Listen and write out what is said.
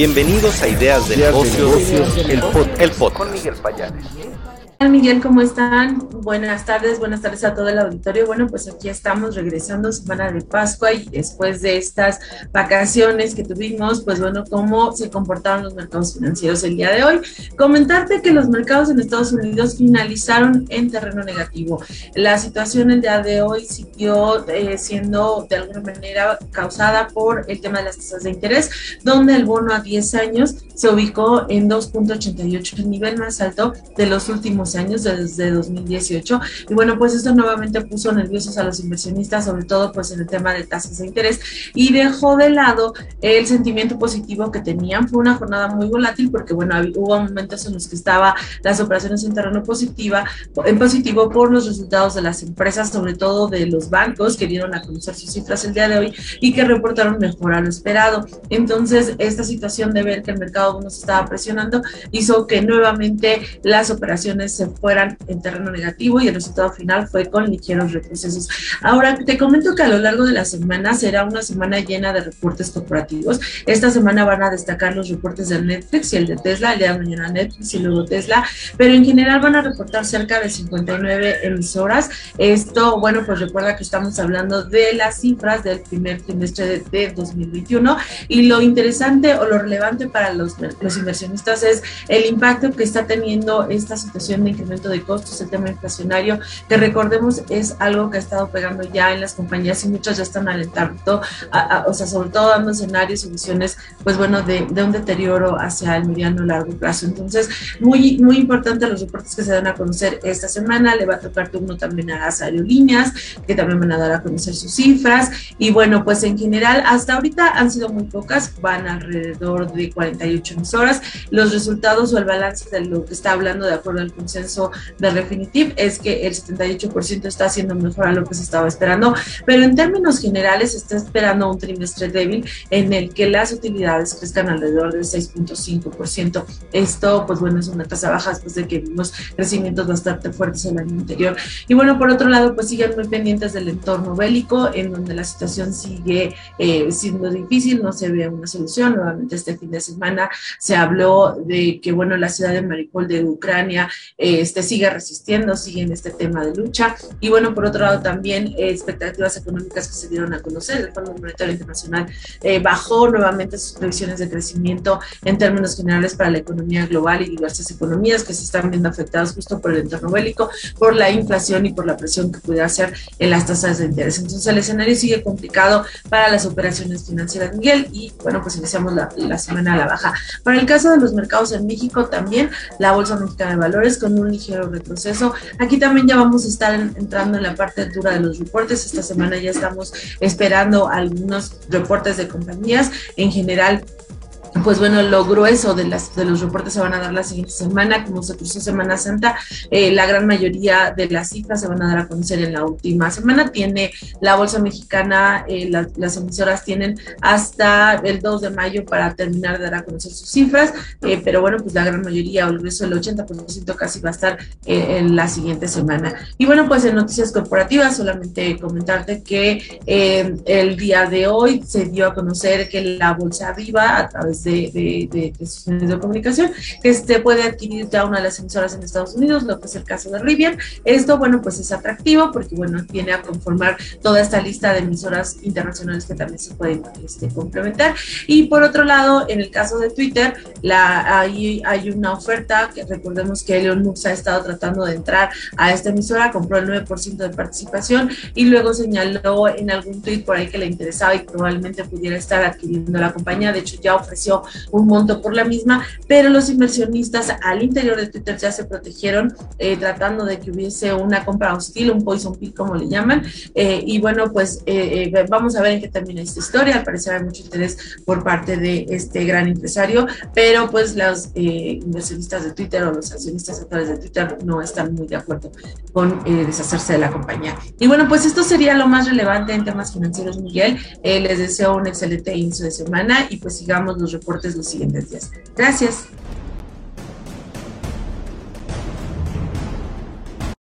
Bienvenidos a Ideas de Negocios, el, podcast. Con Miguel Payares. Miguel, ¿cómo están? Buenas tardes, buenas tardes a todo el auditorio. Bueno, pues aquí estamos regresando semana de Pascua y después de estas vacaciones que tuvimos, pues bueno, cómo se comportaron los mercados financieros el día de hoy. Comentarte que los mercados en Estados Unidos finalizaron en terreno negativo. La situación el día de hoy siguió eh, siendo de alguna manera causada por el tema de las tasas de interés, donde el bono a 10 años se ubicó en 2.88, el nivel más alto de los últimos años, desde 2018. Y bueno, pues esto nuevamente puso nerviosos a los inversionistas, sobre todo pues en el tema de tasas de interés y dejó de lado el sentimiento positivo que tenían. Fue una jornada muy volátil porque bueno, hubo momentos en los que estaba las operaciones en terreno positiva, en positivo por los resultados de las empresas, sobre todo de los bancos que dieron a conocer sus cifras el día de hoy y que reportaron mejor a lo esperado. Entonces, esta situación de ver que el mercado nos estaba presionando hizo que nuevamente las operaciones se fueran en terreno negativo y el resultado final fue con ligeros retrocesos. Ahora, te comento que a lo largo de la semana será una semana llena de reportes corporativos. Esta semana van a destacar los reportes de Netflix y el de Tesla, el día de mañana Netflix y luego Tesla, pero en general van a reportar cerca de 59 emisoras. Esto, bueno, pues recuerda que estamos hablando de las cifras del primer trimestre de, 2021 y lo interesante o lo relevante para los, los inversionistas es el impacto que está teniendo esta situación de incremento de costos, el tema inflacionario, que recordemos es algo que ha estado pegando ya en las compañías y muchas ya están alentando, o sea, sobre todo dando escenarios y visiones, pues bueno, de, de un deterioro hacia el mediano largo plazo. Entonces, muy, muy importante los reportes que se dan a conocer esta semana, le va a tocar turno también a las aerolíneas, que también van a dar a conocer sus cifras, y bueno, pues en general, hasta ahorita han sido muy pocas, van alrededor de 48 horas, los resultados o el balance de lo que está hablando de acuerdo al consenso de Refinitiv es que el 78% está haciendo mejor a lo que se estaba esperando, pero en términos generales se está esperando un trimestre débil en el que las utilidades crezcan alrededor del 6.5%. Esto, pues bueno, es una tasa baja después de que vimos crecimientos bastante fuertes el año anterior. Y bueno, por otro lado, pues siguen muy pendientes del entorno bélico, en donde la situación sigue eh, siendo difícil, no se ve una solución. Nuevamente este fin de semana se habló de que, bueno, la ciudad de Maripol de Ucrania este, sigue resistiendo, sigue en este tema de lucha. Y bueno, por otro lado también eh, expectativas económicas que se dieron a conocer. El Fondo Monetario Internacional eh, bajó nuevamente sus previsiones de crecimiento en términos generales para la economía global y diversas economías que se están viendo afectadas justo por el entorno bélico, por la inflación y por la presión que pudiera hacer en las tasas de interés. Entonces el escenario sigue complicado para las operaciones financieras, Miguel, y bueno, pues iniciamos la, la semana a la baja. Para el caso de los mercados en México, también la Bolsa Mexicana de Valores con un ligero retroceso. Aquí también ya vamos a estar entrando en la parte dura de los reportes. Esta semana ya estamos esperando algunos reportes de compañías. En general, pues bueno, lo grueso de, las, de los reportes se van a dar la siguiente semana, como se cruzó Semana Santa, eh, la gran mayoría de las cifras se van a dar a conocer en la última semana. Tiene la Bolsa Mexicana, eh, las emisoras tienen hasta el 2 de mayo para terminar de dar a conocer sus cifras, eh, pero bueno, pues la gran mayoría, o el grueso, el 80% casi va a estar en la siguiente semana. Y bueno, pues en noticias corporativas, solamente comentarte que el día de hoy se dio a conocer que la Bolsa Arriba, a través de, de, sus medios de comunicación, este puede adquirir ya una de las emisoras en Estados Unidos, lo que es el caso de Rivian. Esto, bueno, pues es atractivo porque, bueno, viene a conformar toda esta lista de emisoras internacionales que también se pueden este, complementar. Y por otro lado, en el caso de Twitter, la, ahí hay una oferta que recordemos que Elon Musk ha estado tratando de entrar a esta emisora, compró el 9% de participación y luego señaló en algún tweet por ahí que le interesaba y probablemente pudiera estar adquiriendo la compañía. De hecho, ya ofreció un monto por la misma, pero los inversionistas al interior de Twitter ya se protegieron eh, tratando de que hubiese una compra hostil, un poison pill como le llaman. Eh, y bueno, pues eh, vamos a ver en qué termina esta historia. Al parecer hay mucho interés por parte de este gran empresario, pero pues los inversionistas de Twitter o los accionistas actuales de Twitter no están muy de acuerdo con deshacerse de la compañía. Y bueno, pues esto sería lo más relevante en temas financieros, Miguel. les deseo un excelente inicio de semana y pues sigamos los reportes los siguientes días. Gracias.